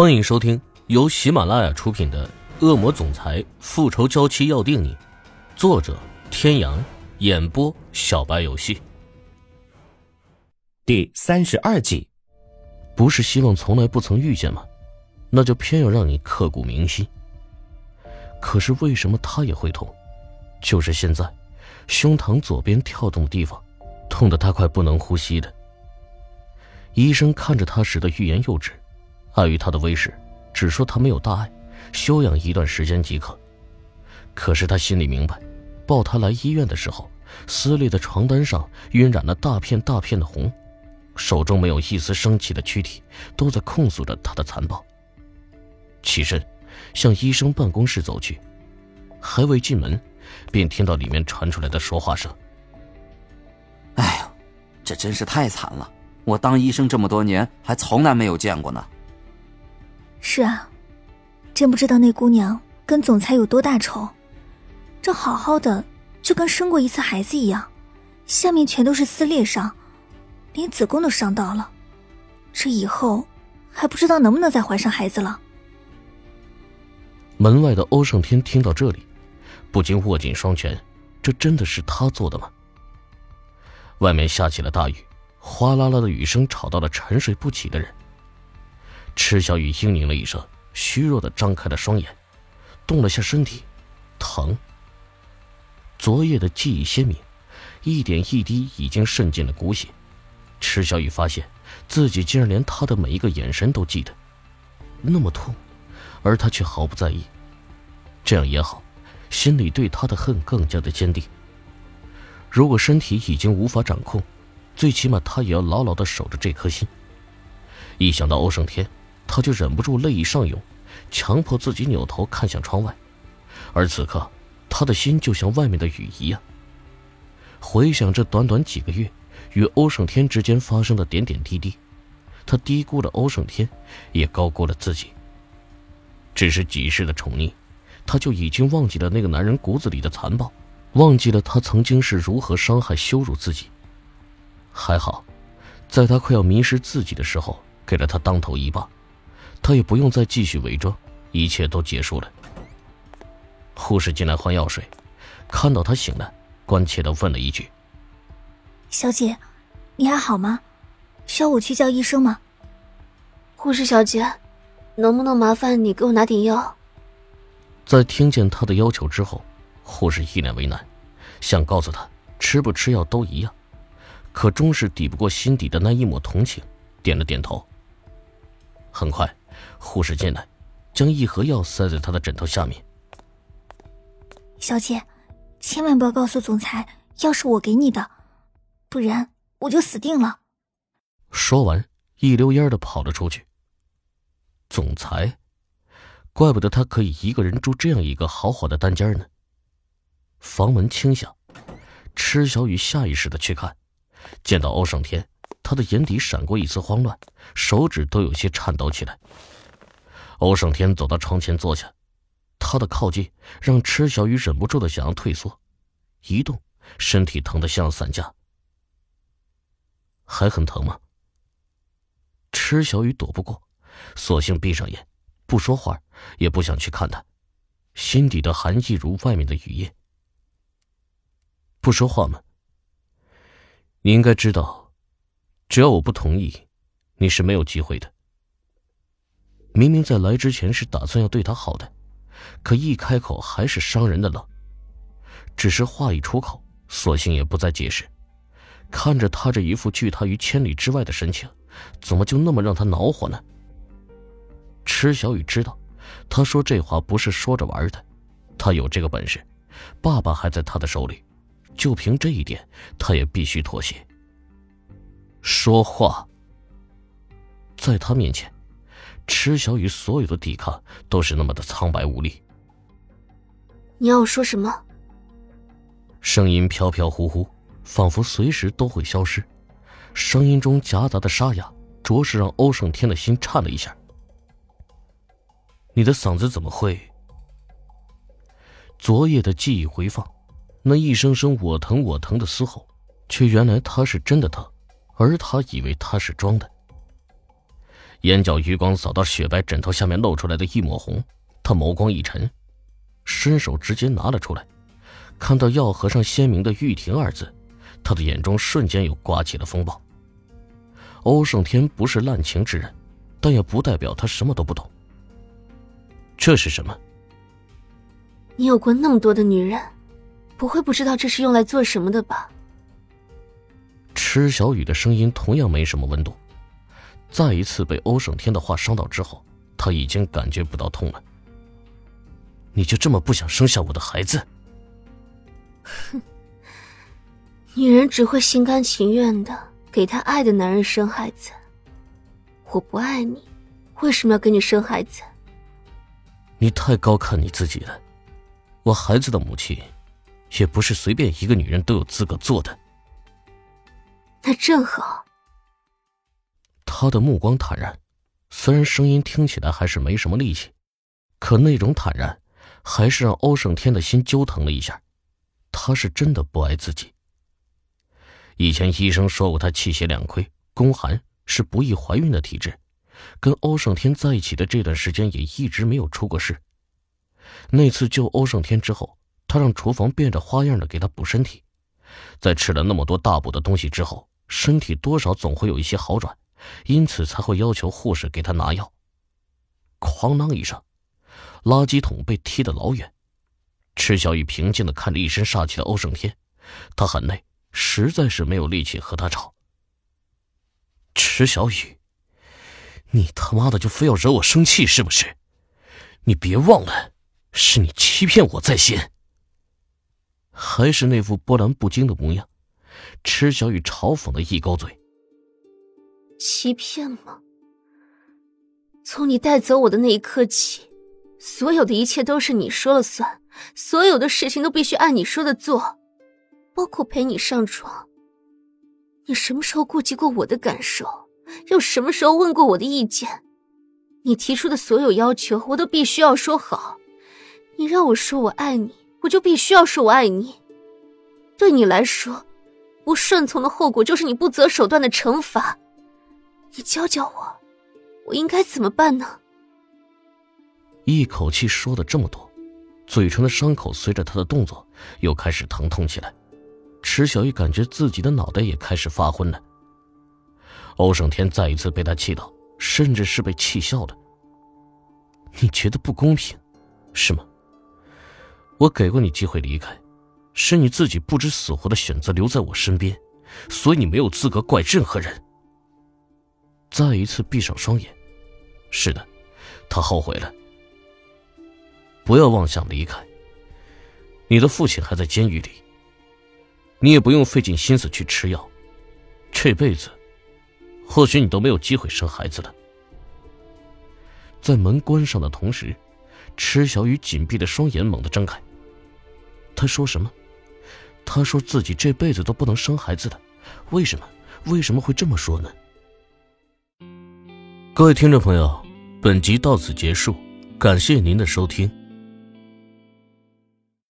欢迎收听由喜马拉雅出品的《恶魔总裁复仇娇妻要定你》，作者：天阳，演播：小白游戏。第三十二集，不是希望从来不曾遇见吗？那就偏要让你刻骨铭心。可是为什么他也会痛？就是现在，胸膛左边跳动的地方，痛得他快不能呼吸的。医生看着他时的欲言又止。碍于他的威势，只说他没有大碍，休养一段时间即可。可是他心里明白，抱他来医院的时候，撕裂的床单上晕染了大片大片的红，手中没有一丝生气的躯体，都在控诉着他的残暴。起身，向医生办公室走去，还未进门，便听到里面传出来的说话声：“哎呀，这真是太惨了！我当医生这么多年，还从来没有见过呢。”是啊，真不知道那姑娘跟总裁有多大仇。这好好的，就跟生过一次孩子一样，下面全都是撕裂伤，连子宫都伤到了。这以后还不知道能不能再怀上孩子了。门外的欧胜天听到这里，不禁握紧双拳。这真的是他做的吗？外面下起了大雨，哗啦啦的雨声吵到了沉睡不起的人。池小雨嘤咛了一声，虚弱的张开了双眼，动了下身体，疼。昨夜的记忆鲜明，一点一滴已经渗进了骨血。池小雨发现自己竟然连他的每一个眼神都记得，那么痛，而他却毫不在意。这样也好，心里对他的恨更加的坚定。如果身体已经无法掌控，最起码他也要牢牢的守着这颗心。一想到欧胜天。他就忍不住泪意上涌，强迫自己扭头看向窗外，而此刻，他的心就像外面的雨一样。回想这短短几个月与欧胜天之间发生的点点滴滴，他低估了欧胜天，也高估了自己。只是几世的宠溺，他就已经忘记了那个男人骨子里的残暴，忘记了他曾经是如何伤害、羞辱自己。还好，在他快要迷失自己的时候，给了他当头一棒。他也不用再继续伪装，一切都结束了。护士进来换药水，看到他醒来，关切的问了一句：“小姐，你还好吗？需要我去叫医生吗？”护士小姐，能不能麻烦你给我拿点药？在听见他的要求之后，护士一脸为难，想告诉他吃不吃药都一样，可终是抵不过心底的那一抹同情，点了点头。很快。护士进来，将一盒药塞在他的枕头下面。小姐，千万不要告诉总裁，药是我给你的，不然我就死定了。说完，一溜烟的跑了出去。总裁，怪不得他可以一个人住这样一个豪华的单间呢。房门轻响，池小雨下意识的去看，见到欧胜天，他的眼底闪过一丝慌乱，手指都有些颤抖起来。欧胜天走到床前坐下，他的靠近让池小雨忍不住的想要退缩，一动身体疼得像散架。还很疼吗？池小雨躲不过，索性闭上眼，不说话，也不想去看他，心底的寒意如外面的雨夜。不说话吗？你应该知道，只要我不同意，你是没有机会的。明明在来之前是打算要对他好的，可一开口还是伤人的冷。只是话一出口，索性也不再解释。看着他这一副拒他于千里之外的神情，怎么就那么让他恼火呢？池小雨知道，他说这话不是说着玩的，他有这个本事，爸爸还在他的手里，就凭这一点，他也必须妥协。说话，在他面前。池小雨所有的抵抗都是那么的苍白无力。你要我说什么？声音飘飘忽忽，仿佛随时都会消失。声音中夹杂的沙哑，着实让欧胜天的心颤了一下。你的嗓子怎么会？昨夜的记忆回放，那一声声“我疼我疼”的嘶吼，却原来他是真的疼，而他以为他是装的。眼角余光扫到雪白枕头下面露出来的一抹红，他眸光一沉，伸手直接拿了出来。看到药盒上鲜明的“玉婷”二字，他的眼中瞬间又刮起了风暴。欧胜天不是滥情之人，但也不代表他什么都不懂。这是什么？你有过那么多的女人，不会不知道这是用来做什么的吧？池小雨的声音同样没什么温度。再一次被欧胜天的话伤到之后，他已经感觉不到痛了。你就这么不想生下我的孩子？哼，女人只会心甘情愿的给她爱的男人生孩子。我不爱你，为什么要给你生孩子？你太高看你自己了。我孩子的母亲，也不是随便一个女人都有资格做的。那正好。他的目光坦然，虽然声音听起来还是没什么力气，可那种坦然，还是让欧胜天的心揪疼了一下。他是真的不爱自己。以前医生说过，他气血两亏，宫寒，是不易怀孕的体质。跟欧胜天在一起的这段时间，也一直没有出过事。那次救欧胜天之后，他让厨房变着花样的给他补身体，在吃了那么多大补的东西之后，身体多少总会有一些好转，因此才会要求护士给他拿药。哐啷一声，垃圾桶被踢得老远。池小雨平静的看着一身煞气的欧胜天，他很累，实在是没有力气和他吵。池小雨，你他妈的就非要惹我生气是不是？你别忘了，是你欺骗我在先。还是那副波澜不惊的模样，池小雨嘲讽的一勾嘴：“欺骗吗？从你带走我的那一刻起，所有的一切都是你说了算。”所有的事情都必须按你说的做，包括陪你上床。你什么时候顾及过我的感受？又什么时候问过我的意见？你提出的所有要求，我都必须要说好。你让我说我爱你，我就必须要说我爱你。对你来说，不顺从的后果就是你不择手段的惩罚。你教教我，我应该怎么办呢？一口气说了这么多。嘴唇的伤口随着他的动作又开始疼痛起来，池小玉感觉自己的脑袋也开始发昏了。欧胜天再一次被他气到，甚至是被气笑了。你觉得不公平，是吗？我给过你机会离开，是你自己不知死活的选择留在我身边，所以你没有资格怪任何人。再一次闭上双眼，是的，他后悔了。不要妄想离开。你的父亲还在监狱里，你也不用费尽心思去吃药，这辈子，或许你都没有机会生孩子了。在门关上的同时，池小雨紧闭的双眼猛地睁开。他说什么？他说自己这辈子都不能生孩子的，为什么？为什么会这么说呢？各位听众朋友，本集到此结束，感谢您的收听。